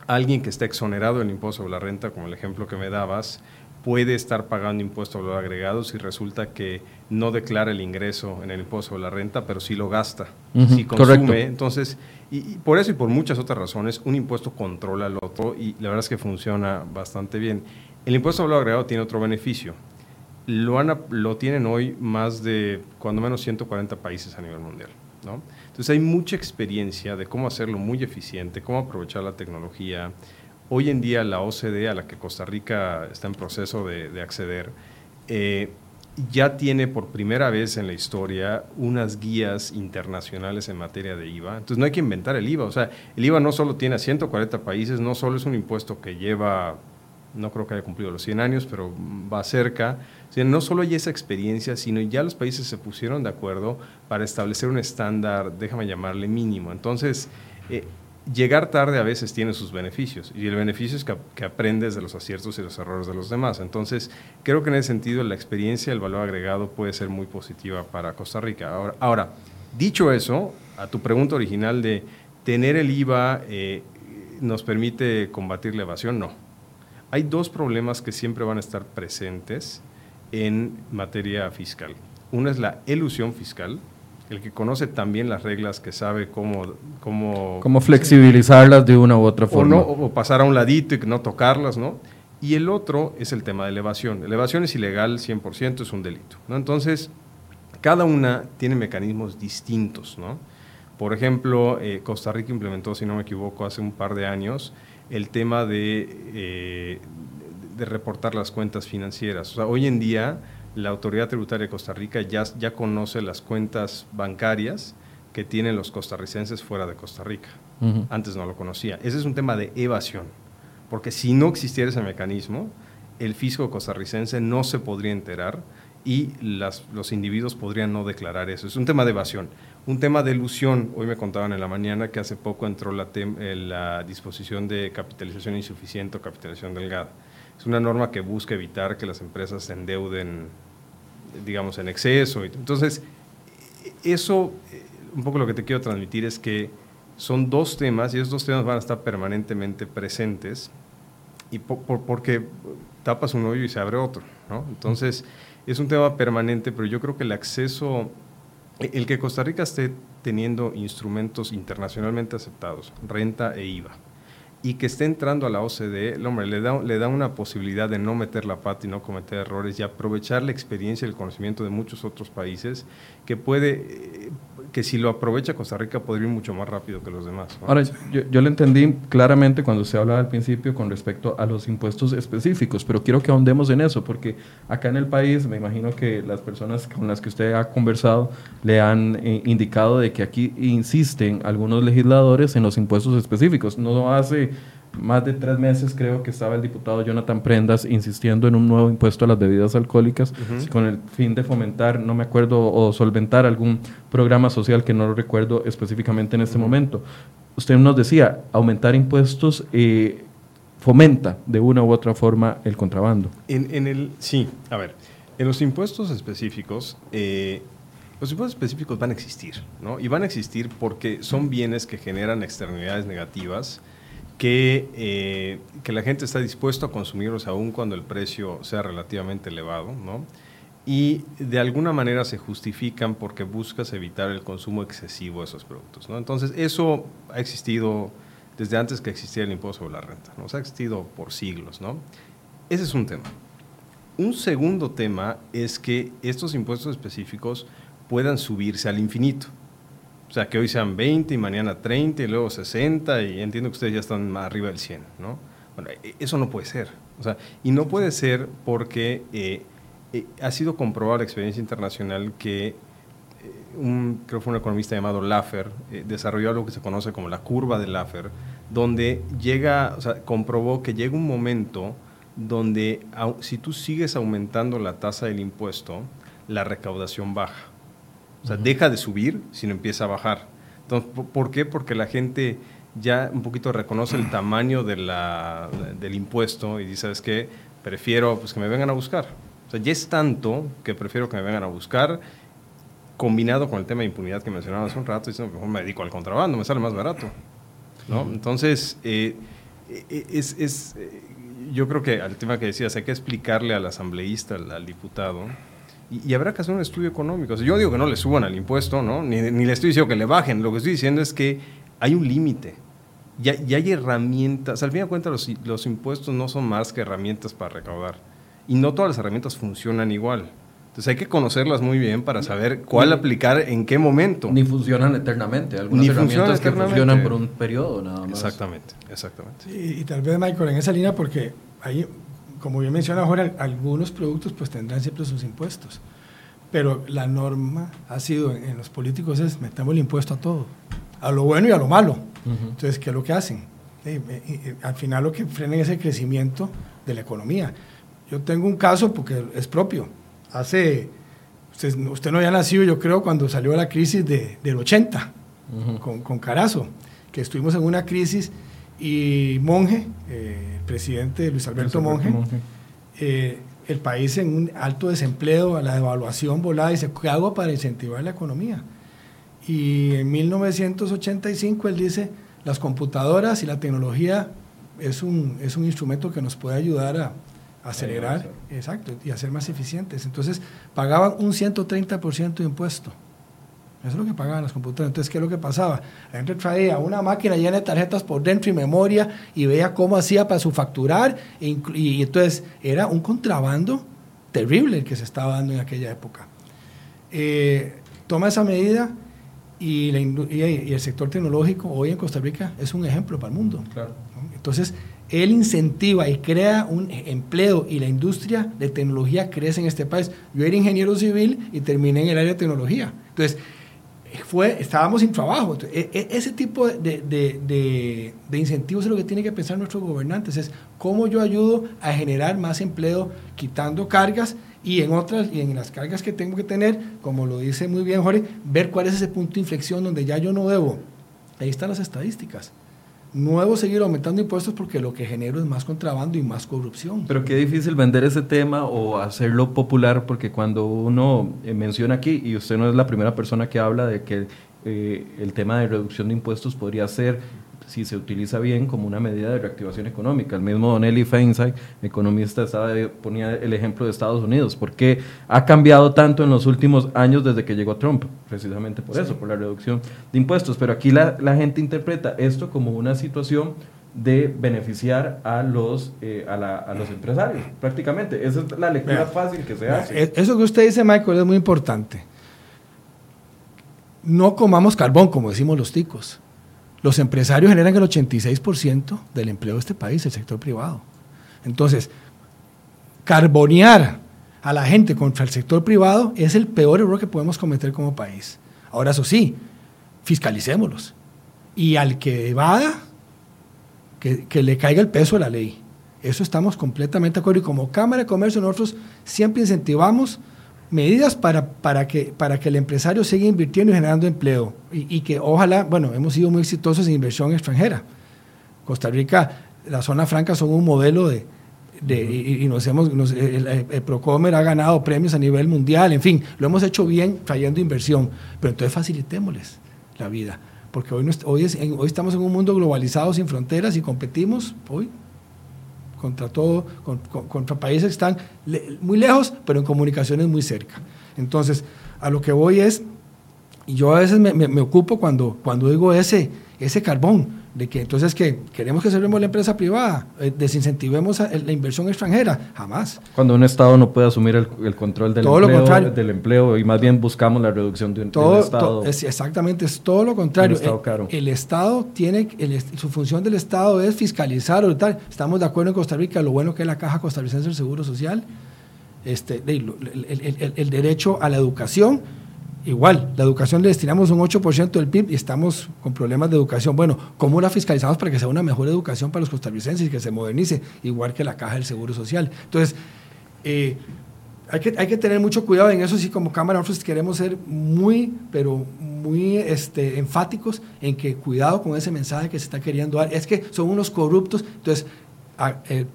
alguien que está exonerado del impuesto sobre la renta, como el ejemplo que me dabas, puede estar pagando impuesto a valor agregado si resulta que no declara el ingreso en el impuesto de la renta, pero sí lo gasta, si consume. Entonces, y, por eso y por muchas otras razones, un impuesto controla al otro y la verdad es que funciona bastante bien. El impuesto a valor agregado tiene otro beneficio. Lo, lo tienen hoy más de, cuando menos, 140 países a nivel mundial. ¿no? Entonces hay mucha experiencia de cómo hacerlo muy eficiente, cómo aprovechar la tecnología, Hoy en día la OCDE, a la que Costa Rica está en proceso de, acceder, eh, ya tiene por primera vez en la historia unas guías internacionales en materia de IVA. Entonces no hay que inventar el IVA. O sea, el IVA no solo tiene a 140 países, no solo es un impuesto que lleva, no creo que haya cumplido los 100 años, pero va cerca. no solo hay esa experiencia, sino ya los países se pusieron de acuerdo para establecer un estándar, déjame llamarle mínimo. Entonces, eh, llegar tarde a veces tiene sus beneficios y el beneficio es que, aprendes de los aciertos y los errores de los demás. Entonces, creo que en ese sentido la experiencia, el valor agregado puede ser muy positiva para Costa Rica. Ahora, dicho eso, a tu pregunta original de tener el IVA eh, nos permite combatir la evasión, no. Hay dos problemas que siempre van a estar presentes en materia fiscal. Uno es la elusión fiscal, el que conoce también las reglas, que sabe cómo... Cómo, cómo flexibilizarlas de una u otra forma. O, pasar a un ladito y no tocarlas, ¿no? Y el otro es el tema de elevación. Elevación es ilegal 100%, es un delito. ¿no? Entonces, cada una tiene mecanismos distintos, ¿no? Por ejemplo, eh, Costa Rica implementó, si no me equivoco, hace un par de años el tema de, eh, de reportar las cuentas financieras. O sea, hoy en día la Autoridad Tributaria de Costa Rica ya, ya conoce las cuentas bancarias que tienen los costarricenses fuera de Costa Rica. Antes no lo conocía. Ese es un tema de evasión, porque si no existiera ese mecanismo, el fisco costarricense no se podría enterar y las, los individuos podrían no declarar eso. Es un tema de evasión. Un tema de ilusión, hoy me contaban en la mañana que hace poco entró la, eh, la disposición de capitalización insuficiente o capitalización delgada. Es una norma que busca evitar que las empresas se endeuden, digamos, en exceso. Entonces, eso, eh, un poco lo que te quiero transmitir es que son dos temas y esos dos temas van a estar permanentemente presentes y porque tapas un hoyo y se abre otro, ¿no? Entonces, es un tema permanente, pero yo creo que el acceso, el que Costa Rica esté teniendo instrumentos internacionalmente aceptados, renta e IVA, y que esté entrando a la OCDE, hombre, le da, le da una posibilidad de no meter la pata y no cometer errores y aprovechar la experiencia y el conocimiento de muchos otros países que puede, eh, que si lo aprovecha Costa Rica podría ir mucho más rápido que los demás. Ahora, yo, yo, le entendí claramente cuando usted hablaba al principio con respecto a los impuestos específicos, pero quiero que ahondemos en eso, porque acá en el país me imagino que las personas con las que usted ha conversado le han eh, indicado de que aquí insisten algunos legisladores en los impuestos específicos. No hace más de tres meses creo que estaba el diputado Jonathan Prendas insistiendo en un nuevo impuesto a las bebidas alcohólicas con el fin de fomentar, no me acuerdo, o solventar algún programa social que no lo recuerdo específicamente en este momento. Usted nos decía, aumentar impuestos eh, fomenta de una u otra forma el contrabando. En, el, sí, a ver, en los impuestos específicos, eh, los impuestos específicos van a existir, ¿no? Y van a existir porque son bienes que generan externalidades negativas que, eh, que la gente está dispuesta a consumirlos aún cuando el precio sea relativamente elevado, ¿no? Y de alguna manera se justifican porque buscas evitar el consumo excesivo de esos productos, ¿no? Entonces, eso ha existido desde antes que existiera el impuesto sobre la renta, ¿no? Ha existido por siglos, ¿no? Ese es un tema. Un segundo tema es que estos impuestos específicos puedan subirse al infinito. O sea, que hoy sean 20 y mañana 30 y luego 60 y entiendo que ustedes ya están más arriba del 100, ¿no? Bueno, e, eso no puede ser. O sea, y no puede ser porque eh, eh, ha sido comprobada la experiencia internacional que eh, un, creo que fue un economista llamado Laffer, desarrolló algo que se conoce como la curva de Laffer, donde llega, o sea, comprobó que llega un momento donde si tú sigues aumentando la tasa del impuesto, la recaudación baja. O sea, deja de subir, sino empieza a bajar. Entonces, ¿por qué? Porque la gente ya un poquito reconoce el tamaño de la, del impuesto y dice, ¿sabes qué? Prefiero pues, que me vengan a buscar. O sea, ya es tanto que prefiero que me vengan a buscar, combinado con el tema de impunidad que mencionaba hace un rato, diciendo, mejor me dedico al contrabando, me sale más barato. ¿no? Entonces, eh, eh, es, es, yo creo que al tema que decías, hay que explicarle al asambleísta, al, diputado, y, habrá que hacer un estudio económico. yo digo que no le suban al impuesto, ¿no? Ni, ni, le estoy diciendo que le bajen. Lo que estoy diciendo es que hay un límite. Ya, ya, hay herramientas. Al fin y al cuentas, los, los impuestos no son más que herramientas para recaudar. Y no todas las herramientas funcionan igual. Entonces hay que conocerlas muy bien para saber cuál aplicar en qué momento. Ni funcionan eternamente. Algunas Ni herramientas que funcionan por un periodo nada más. Exactamente, exactamente. y tal vez, Michael, en esa línea, porque hay, como bien menciona ahora, algunos productos pues tendrán siempre sus impuestos. Pero la norma ha sido en, los políticos es metemos el impuesto a todo, a lo bueno y a lo malo. Entonces, ¿qué es lo que hacen? al final lo que frena es el crecimiento de la economía. Yo tengo un caso porque es propio hace, usted, usted, no había nacido, yo creo, cuando salió la crisis de, del 80, con, con, Carazo, que estuvimos en una crisis y Monge, eh, el presidente Luis Alberto, Monge, eh, el país en un alto desempleo, a la devaluación volada, se ¿qué hago para incentivar la economía? Y en 1985 él dice, las computadoras y la tecnología es un, es un instrumento que nos puede ayudar a, acelerar, exacto, y hacer más eficientes. Entonces, pagaban un 130% de impuesto. Eso es lo que pagaban las computadoras. Entonces, ¿qué es lo que pasaba? La gente traía una máquina llena de tarjetas por dentro y memoria y veía cómo hacía para su facturar. E y, entonces, era un contrabando terrible el que se estaba dando en aquella época. Eh, toma esa medida y, y, el sector tecnológico hoy en Costa Rica es un ejemplo para el mundo. Claro. Entonces, él incentiva y crea un empleo y la industria de tecnología crece en este país. Yo era ingeniero civil y terminé en el área de tecnología. Entonces, fue, estábamos sin trabajo. E, e, ese tipo de, de, de, incentivos es lo que tienen que pensar nuestros gobernantes, es cómo yo ayudo a generar más empleo quitando cargas y en otras, y en las cargas que tengo que tener, como lo dice muy bien Jorge, ver cuál es ese punto de inflexión donde ya yo no debo. Ahí están las estadísticas no debo seguir aumentando impuestos porque lo que genero es más contrabando y más corrupción. Pero qué difícil vender ese tema o hacerlo popular porque cuando uno eh, menciona aquí, y usted no es la primera persona que habla de que eh, el tema de reducción de impuestos podría ser si se utiliza bien como una medida de reactivación económica. El mismo Donnelly Feinstein, economista, estaba, ponía el ejemplo de Estados Unidos. ¿Por qué ha cambiado tanto en los últimos años desde que llegó Trump? Precisamente por eso, por la reducción de impuestos. Pero aquí la, la gente interpreta esto como una situación de beneficiar a los, eh, a, la, a, los empresarios, prácticamente. Esa es la lectura fácil que se hace. E, eso que usted dice, Michael, es muy importante. No comamos carbón, como decimos los ticos. Los empresarios generan el 86% del empleo de este país, el sector privado. Entonces, carbonear a la gente contra el sector privado es el peor error que podemos cometer como país. Ahora, eso sí, fiscalicémoslos. Y al que evada, que, que le caiga el peso de la ley. Eso estamos completamente de acuerdo. Y como Cámara de Comercio nosotros siempre incentivamos medidas para, para, que, para que el empresario siga invirtiendo y generando empleo. Y, que ojalá, bueno, hemos sido muy exitosos en inversión extranjera. Costa Rica, la zona franca son un modelo de, de y, nos hemos, el, Procomer ha ganado premios a nivel mundial, en fin, lo hemos hecho bien trayendo inversión, pero entonces facilitémosles la vida, porque hoy, hoy, hoy estamos en un mundo globalizado sin fronteras y competimos hoy contra todo, contra países que están muy lejos, pero en comunicaciones muy cerca. Entonces, a lo que voy es, y yo a veces me, me ocupo cuando, cuando digo ese, ese carbón, de que entonces que queremos que salvemos la empresa privada, eh, desincentivemos la inversión extranjera, jamás. Cuando un Estado no puede asumir el, control del, empleo, del empleo y más bien buscamos la reducción de un, todo, Estado. es, exactamente, es todo lo contrario. El, Estado tiene, su función del Estado es fiscalizar o tal. Estamos de acuerdo en Costa Rica, lo bueno que es la Caja Costarricense del Seguro Social, este, el derecho a la educación Igual, la educación le destinamos un 8% del PIB y estamos con problemas de educación. Bueno, ¿cómo la fiscalizamos para que sea una mejor educación para los costarricenses y que se modernice? Igual que la caja del Seguro Social. Entonces, eh, hay, que, hay que tener mucho cuidado en eso. Sí, como Cámara, nosotros queremos ser muy, pero muy este, enfáticos en que cuidado con ese mensaje que se está queriendo dar. Es que son unos corruptos. Entonces, eh,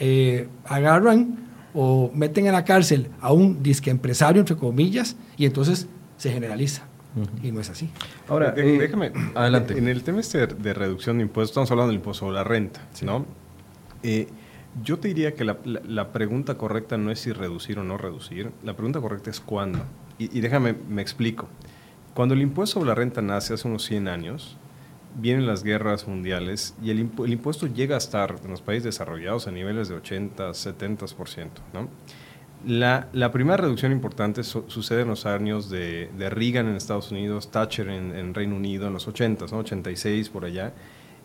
eh, agarran o meten en la cárcel a un disque empresario, entre comillas, y entonces se generaliza. Y no es así. Ahora, eh, déjame, adelante. En el tema este de reducción de impuestos, estamos hablando del impuesto a la renta, ¿no? Eh, Yo te diría que la, pregunta correcta no es si reducir o no reducir, la pregunta correcta es cuándo. Y, déjame, me explico. Cuando el impuesto sobre la renta nace hace unos 100 años, vienen las guerras mundiales y el, impuesto llega a estar en los países desarrollados a niveles de 80, 70%. ¿no? La, la, primera reducción importante sucede en los años de, de, Reagan en Estados Unidos, Thatcher en, en Reino Unido en los 80, ¿no? 86 por allá,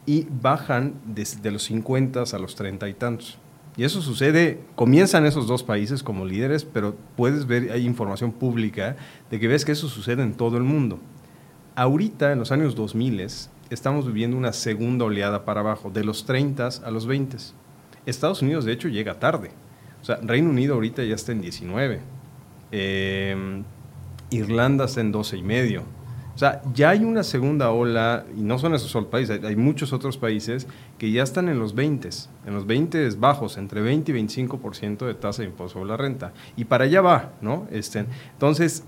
y bajan desde los 50 a los 30 y tantos. Y eso sucede, comienzan esos dos países como líderes, pero puedes ver, hay información pública de que ves que eso sucede en todo el mundo. Ahorita, en los años 2000, estamos viviendo una segunda oleada para abajo, de los 30 a los 20. Estados Unidos, de hecho, llega tarde. O sea, Reino Unido ahorita ya está en 19. Eh, Irlanda está en 12 y medio. O sea, ya hay una segunda ola, y no son esos solo países, hay, muchos otros países que ya están en los 20, en los 20 bajos, entre 20 y 25% de tasa de impuesto sobre la renta. Y para allá va, ¿no? Este, entonces,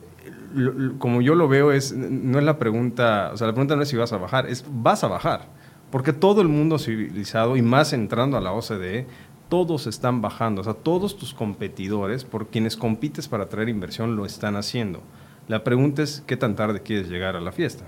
como yo lo veo, es, no es la pregunta, o sea, la pregunta no es si vas a bajar, es vas a bajar. Porque todo el mundo civilizado, y más entrando a la OCDE, todos están bajando. O sea, todos tus competidores, por quienes compites para traer inversión, lo están haciendo. La pregunta es, ¿qué tan tarde quieres llegar a la fiesta?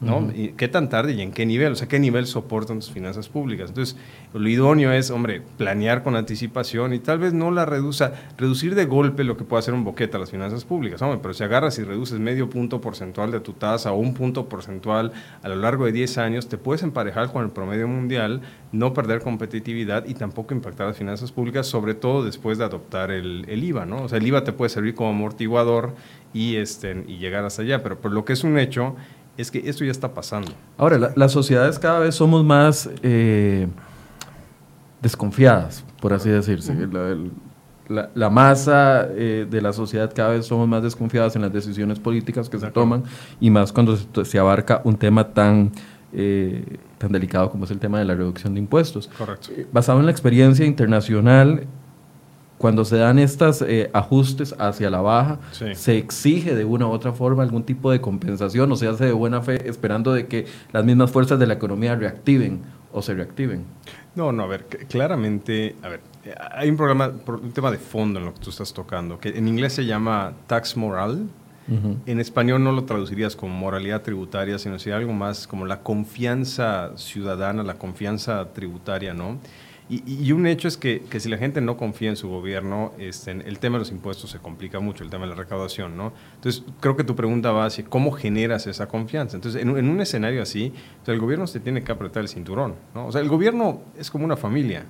¿No? ¿Y ¿Qué tan tarde y en qué nivel? O sea, ¿qué nivel soportan tus finanzas públicas? Entonces, lo idóneo es, hombre, planear con anticipación y tal vez no la reduza, reducir de golpe lo que puede hacer un boquete a las finanzas públicas, hombre, pero si agarras y reduces medio punto porcentual de tu tasa o un punto porcentual a lo largo de 10 años, te puedes emparejar con el promedio mundial, no perder competitividad y tampoco impactar las finanzas públicas, sobre todo después de adoptar el, el IVA, ¿no? O sea, el IVA te puede servir como amortiguador y, este, y llegar hasta allá, pero por lo que es un hecho es que esto ya está pasando. Ahora, las sociedades cada vez somos más eh, desconfiadas, por así decirse. La, masa eh, de la sociedad cada vez somos más desconfiadas en las decisiones políticas que se toman y más cuando se, abarca un tema tan, eh, tan delicado como es el tema de la reducción de impuestos. Correcto. basado en la experiencia internacional, cuando se dan estos eh, ajustes hacia la baja, se exige de una u otra forma algún tipo de compensación o se hace de buena fe esperando de que las mismas fuerzas de la economía reactiven o se reactiven. No, no, a ver, claramente, a ver, hay un programa, un tema de fondo en lo que tú estás tocando, que en inglés se llama tax moral. En español no lo traducirías como moralidad tributaria, sino sería algo más como la confianza ciudadana, la confianza tributaria, ¿no? Y, un hecho es que, que, si la gente no confía en su gobierno, este, el tema de los impuestos se complica mucho, el tema de la recaudación, ¿no? Entonces, creo que tu pregunta va hacia cómo generas esa confianza. Entonces, en, un escenario así, el gobierno se tiene que apretar el cinturón, ¿no? O sea, el gobierno es como una familia.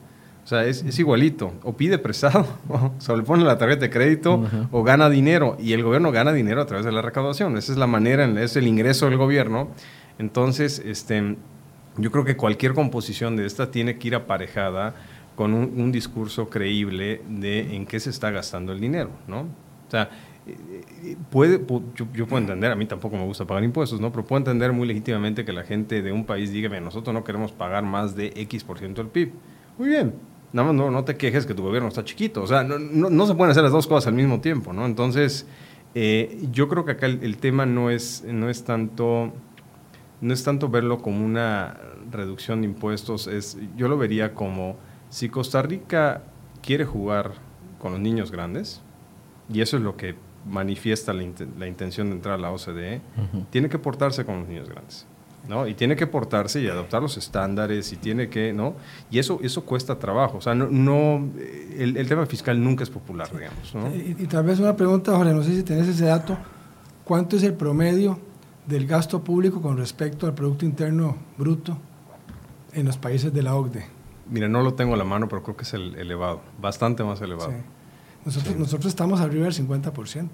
O sea, es, es igualito. O pide prestado, o se le pone la tarjeta de crédito, o gana dinero. Y el gobierno gana dinero a través de la recaudación. Esa es la manera, es el ingreso del gobierno. Entonces, este yo creo que cualquier composición de esta tiene que ir aparejada con un, discurso creíble de en qué se está gastando el dinero, ¿no? O sea, eh, eh, puede, yo, puedo entender, a mí tampoco me gusta pagar impuestos, ¿no? Pero puedo entender muy legítimamente que la gente de un país diga, nosotros no queremos pagar más de X por ciento del PIB. Muy bien, nada más no, no te quejes que tu gobierno está chiquito. O sea, no, no, se pueden hacer las dos cosas al mismo tiempo, ¿no? Entonces, eh, yo creo que acá el, el, tema no es, no es tanto no es tanto verlo como una reducción de impuestos, es, yo lo vería como si Costa Rica quiere jugar con los niños grandes, y eso es lo que manifiesta la, intención de entrar a la OCDE, tiene que portarse con los niños grandes. ¿no? Y tiene que portarse y adoptar los estándares y tiene que, ¿no? Y eso, eso cuesta trabajo. O sea, no, no el, tema fiscal nunca es popular, digamos. ¿no? Y, y, tal vez una pregunta, Jorge, no sé si tenés ese dato. ¿Cuánto es el promedio del gasto público con respecto al Producto Interno Bruto en los países de la OCDE? Mira, no lo tengo a la mano, pero creo que es el elevado, bastante más elevado. Nosotros, nosotros estamos arriba del 50%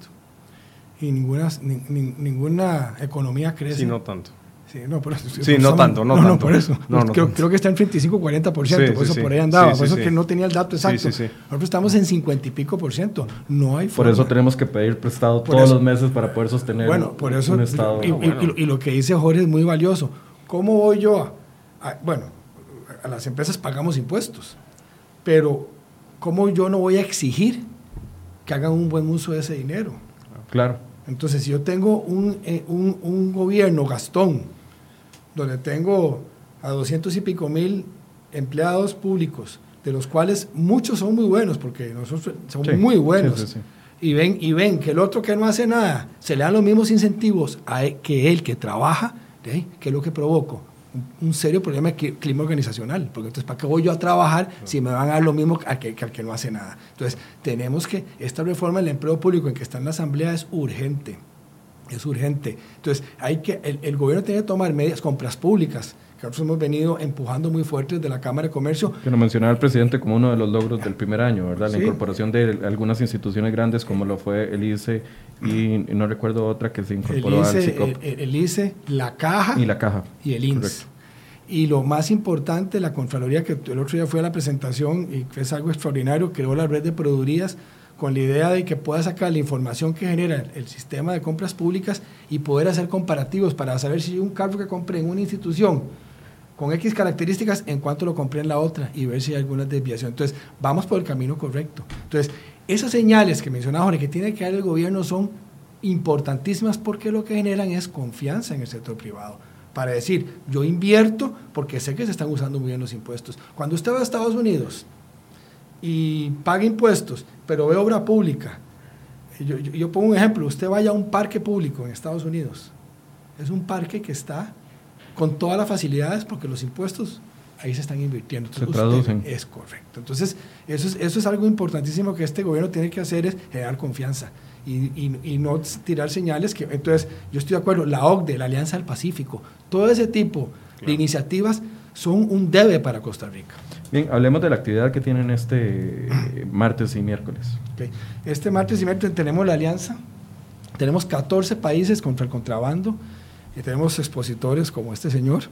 y ninguna, ninguna economía crece. Sí, no tanto. Sí, no, por eso, sí, no tanto, no, tanto. por eso. creo, creo, que está en 35-40%, por eso por ahí andaba. por eso que no tenía el dato exacto. Nosotros estamos en 50 y pico por ciento. No hay Por eso tenemos que pedir prestado todos los meses para poder sostener bueno, por eso, un estado. Y, y, lo que dice Jorge es muy valioso. ¿Cómo voy yo a, bueno, a las empresas pagamos impuestos, pero ¿cómo yo no voy a exigir que hagan un buen uso de ese dinero? Claro. Entonces, si yo tengo un, eh, un, un gobierno gastón, donde tengo a doscientos y pico mil empleados públicos, de los cuales muchos son muy buenos, porque nosotros somos muy buenos. y ven, y ven que el otro que no hace nada, se le dan los mismos incentivos a e, que él que trabaja, ¿eh? que es lo que provoca un, serio problema de clima organizacional, porque entonces, ¿para qué voy yo a trabajar si me van a dar lo mismo al que, al que no hace nada? Entonces, tenemos que, esta reforma del empleo público en que está en la Asamblea es urgente, es urgente. Entonces, hay que, el, el gobierno tiene que tomar medidas, compras públicas, que nosotros hemos venido empujando muy fuerte desde la Cámara de Comercio. Que lo mencionaba el presidente como uno de los logros del primer año, ¿verdad? La incorporación de algunas instituciones grandes como lo fue el ICE y, no recuerdo otra que se incorporó al CICOP. El, ICE, la Caja. Y la Caja. Y el INS. Y lo más importante, la Contraloría, que el otro día fue a la presentación y es algo extraordinario, creó la red de produdurías con la idea de que pueda sacar la información que genera el sistema de compras públicas y poder hacer comparativos para saber si un carro que compré en una institución con X características, en cuanto lo compré en la otra y ver si hay alguna desviación. Entonces, vamos por el camino correcto. Entonces, esas señales que mencionaba Jorge, que tiene que dar el gobierno, son importantísimas porque lo que generan es confianza en el sector privado. Para decir, yo invierto porque sé que se están usando muy bien los impuestos. Cuando usted va a Estados Unidos y paga impuestos, pero ve obra pública, yo, yo pongo un ejemplo, usted vaya a un parque público en Estados Unidos, es un parque que está con todas las facilidades porque los impuestos ahí se están invirtiendo. se traducen. Es correcto. Entonces, eso es, eso es algo importantísimo que este gobierno tiene que hacer, es generar confianza y, y, no tirar señales que... Entonces, yo estoy de acuerdo, la OCDE, la Alianza del Pacífico, todo ese tipo de iniciativas son un debe para Costa Rica. Bien, hablemos de la actividad que tienen este martes y miércoles. Este martes y miércoles tenemos la alianza, tenemos 14 países contra el contrabando, y tenemos expositores como este señor,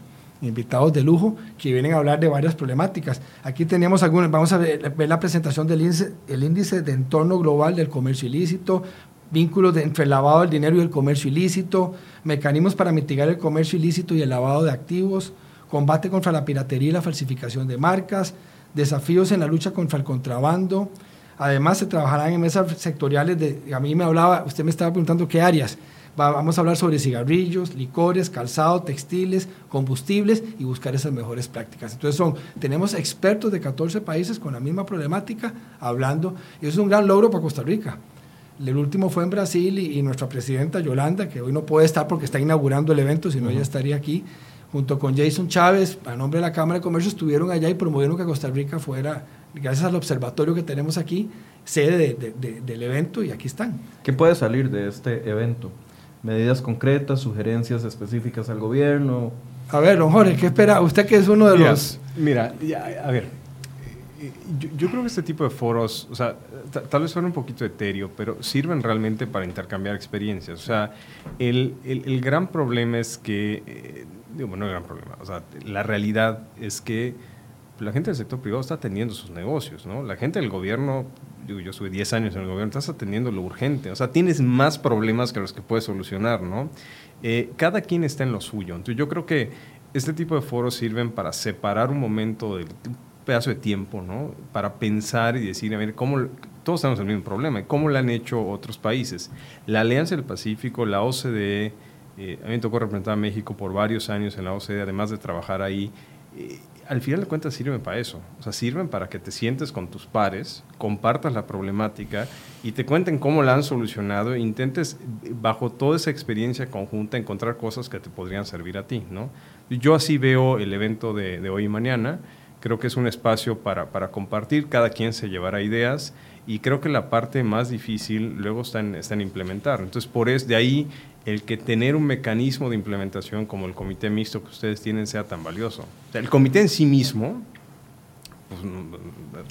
invitados de lujo, que vienen a hablar de varias problemáticas. Aquí tenemos algunas, vamos a ver, la presentación del índice, el índice de entorno global del comercio ilícito, vínculos entre el lavado del dinero y el comercio ilícito, mecanismos para mitigar el comercio ilícito y el lavado de activos, combate contra la piratería y la falsificación de marcas, desafíos en la lucha contra el contrabando. Además, se trabajarán en mesas sectoriales de, a mí me hablaba, usted me estaba preguntando qué áreas vamos a hablar sobre cigarrillos, licores, calzado, textiles, combustibles y buscar esas mejores prácticas. Entonces son, tenemos expertos de 14 países con la misma problemática hablando y eso es un gran logro para Costa Rica. El último fue en Brasil y, nuestra presidenta Yolanda, que hoy no puede estar porque está inaugurando el evento, si no ella estaría aquí, junto con Jason Chávez, a nombre de la Cámara de Comercio, estuvieron allá y promovieron que Costa Rica fuera, gracias al observatorio que tenemos aquí, sede del evento y aquí están. ¿Qué puede salir de este evento? Medidas concretas, sugerencias específicas al gobierno. A ver, don Jorge, ¿qué espera? Usted que es uno de los... Mira, a ver, yo, creo que este tipo de foros, o sea, tal vez suene un poquito etéreo, pero sirven realmente para intercambiar experiencias. O sea, el, el, gran problema es que, eh, digo, bueno, no el gran problema, o sea, la realidad es que la gente del sector privado está atendiendo sus negocios, ¿no? La gente del gobierno yo, yo estuve 10 años en el gobierno, estás atendiendo lo urgente, o sea, tienes más problemas que los que puedes solucionar, ¿no? Eh, cada quien está en lo suyo. Entonces yo creo que este tipo de foros sirven para separar un momento, de, un pedazo de tiempo, ¿no? Para pensar y decir, a ver, ¿cómo, todos tenemos el mismo problema, ¿cómo lo han hecho otros países? La Alianza del Pacífico, la OCDE, eh, a mí me tocó representar a México por varios años en la OCDE, además de trabajar ahí. Eh, al final de cuentas sirven para eso. O sea, sirven para que te sientes con tus pares, compartas la problemática y te cuenten cómo la han solucionado e intentes, bajo toda esa experiencia conjunta, encontrar cosas que te podrían servir a ti, ¿no? Yo así veo el evento de, hoy y mañana. Creo que es un espacio para, para compartir, cada quien se llevará ideas y creo que la parte más difícil luego está en, está en implementar. Entonces, por eso, de ahí el que tener un mecanismo de implementación como el comité mixto que ustedes tienen sea tan valioso. el comité en sí mismo... Pues,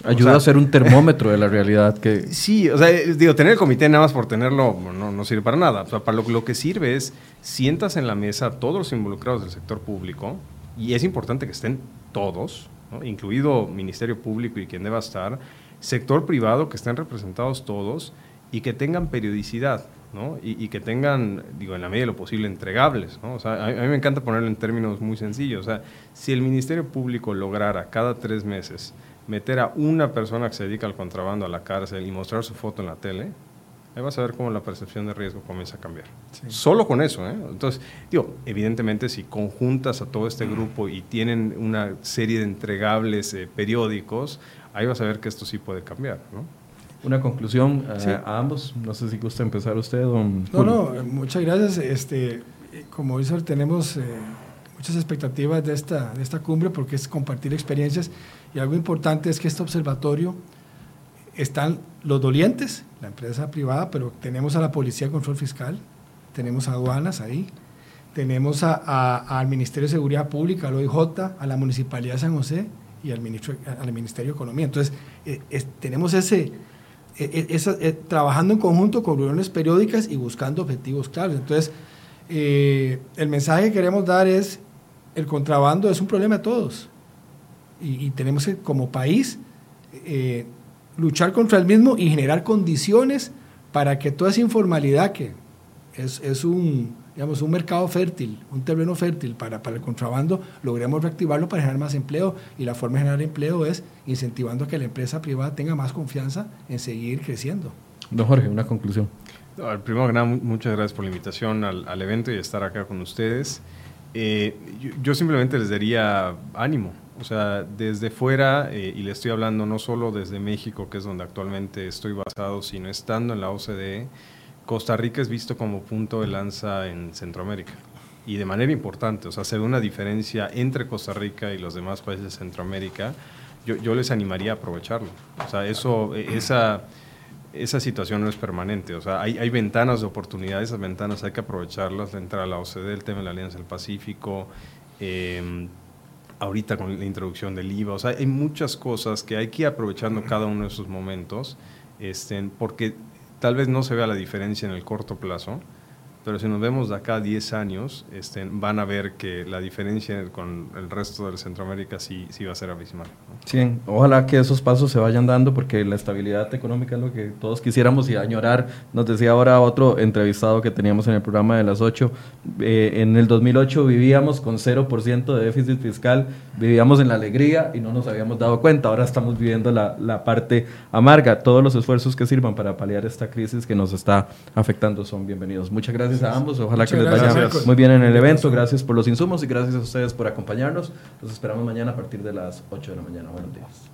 Ayuda a ser un termómetro de la realidad que... Sí, o sea, digo, tener el comité nada más por tenerlo no, no sirve para nada. O sea, para lo, lo que sirve es sientas en la mesa a todos los involucrados del sector público y es importante que estén todos, incluido Ministerio Público y quien deba estar, sector privado, que estén representados todos y que tengan periodicidad. ¿no? Y, que tengan, digo, en la medida de lo posible, entregables. ¿no? O sea, a, mí me encanta ponerlo en términos muy sencillos. O sea, si el Ministerio Público lograra cada tres meses meter a una persona que se dedica al contrabando a la cárcel y mostrar su foto en la tele, ahí vas a ver cómo la percepción de riesgo comienza a cambiar. Solo con eso. ¿eh? Entonces, digo, evidentemente si conjuntas a todo este grupo y tienen una serie de entregables eh, periódicos, ahí vas a ver que esto sí puede cambiar, ¿no? Una conclusión eh, a ambos. No sé si gusta empezar usted, don No, no, muchas gracias. Este, como dice, tenemos eh, muchas expectativas de esta, de esta cumbre porque es compartir experiencias y algo importante es que este observatorio están los dolientes, la empresa privada, pero tenemos a la Policía de Control Fiscal, tenemos a aduanas ahí, tenemos al Ministerio de Seguridad Pública, al OIJ, a la Municipalidad de San José y al, ministro, al Ministerio de Economía. Entonces, eh, tenemos ese, e, e, eh, trabajando en conjunto con reuniones periódicas y buscando objetivos claros. Entonces, eh, el mensaje que queremos dar es, el contrabando es un problema de todos y, tenemos que, como país, luchar contra el mismo y generar condiciones para que toda esa informalidad que es, es un, digamos, un mercado fértil, un terreno fértil para, para, el contrabando, logremos reactivarlo para generar más empleo. Y la forma de generar empleo es incentivando a que la empresa privada tenga más confianza en seguir creciendo. Don Jorge, una conclusión. primero que nada, muchas gracias por la invitación al, al evento y estar acá con ustedes. Eh, yo, simplemente les daría ánimo. O sea, desde fuera, eh, y le estoy hablando no solo desde México, que es donde actualmente estoy basado, sino estando en la OCDE, Costa Rica es visto como punto de lanza en Centroamérica. Y de manera importante, o sea, se ve una diferencia entre Costa Rica y los demás países de Centroamérica. Yo, yo les animaría a aprovecharlo. O sea, eso, esa esa situación no es permanente. O sea, hay, hay ventanas de oportunidad, esas ventanas hay que aprovecharlas, la entrada a la OCDE, el tema de la Alianza del Pacífico, em, ahorita con la introducción del IVA. O sea, hay muchas cosas que hay que ir aprovechando cada uno de esos momentos, este, porque tal vez no se vea la diferencia en el corto plazo, pero si nos vemos de acá a 10 años, este, van a ver que la diferencia con el resto de Centroamérica sí, sí va a ser abismal. Sí, ojalá que esos pasos se vayan dando porque la estabilidad económica es lo que todos quisiéramos y añorar. Nos decía ahora otro entrevistado que teníamos en el programa de las 8, eh, en el 2008 vivíamos con 0% de déficit fiscal, vivíamos en la alegría y no nos habíamos dado cuenta. Ahora estamos viviendo la, la parte amarga. Todos los esfuerzos que sirvan para paliar esta crisis que nos está afectando son bienvenidos. Muchas gracias gracias a ambos. Ojalá que les vaya muy bien en el evento. Gracias por los insumos y gracias a ustedes por acompañarnos. Los esperamos mañana a partir de las 8 de la mañana. Buenos días.